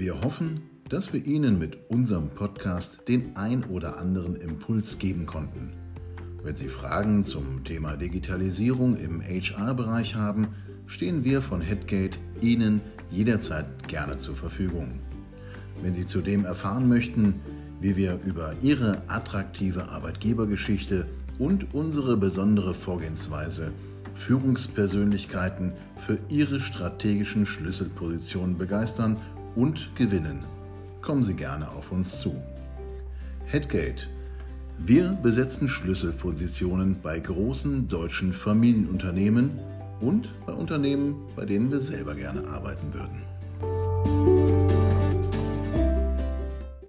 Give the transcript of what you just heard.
Wir hoffen, dass wir Ihnen mit unserem Podcast den ein oder anderen Impuls geben konnten. Wenn Sie Fragen zum Thema Digitalisierung im HR-Bereich haben, stehen wir von Headgate Ihnen jederzeit gerne zur Verfügung. Wenn Sie zudem erfahren möchten, wie wir über Ihre attraktive Arbeitgebergeschichte und unsere besondere Vorgehensweise Führungspersönlichkeiten für ihre strategischen Schlüsselpositionen begeistern und gewinnen, kommen Sie gerne auf uns zu. Headgate. Wir besetzen Schlüsselpositionen bei großen deutschen Familienunternehmen und bei Unternehmen, bei denen wir selber gerne arbeiten würden.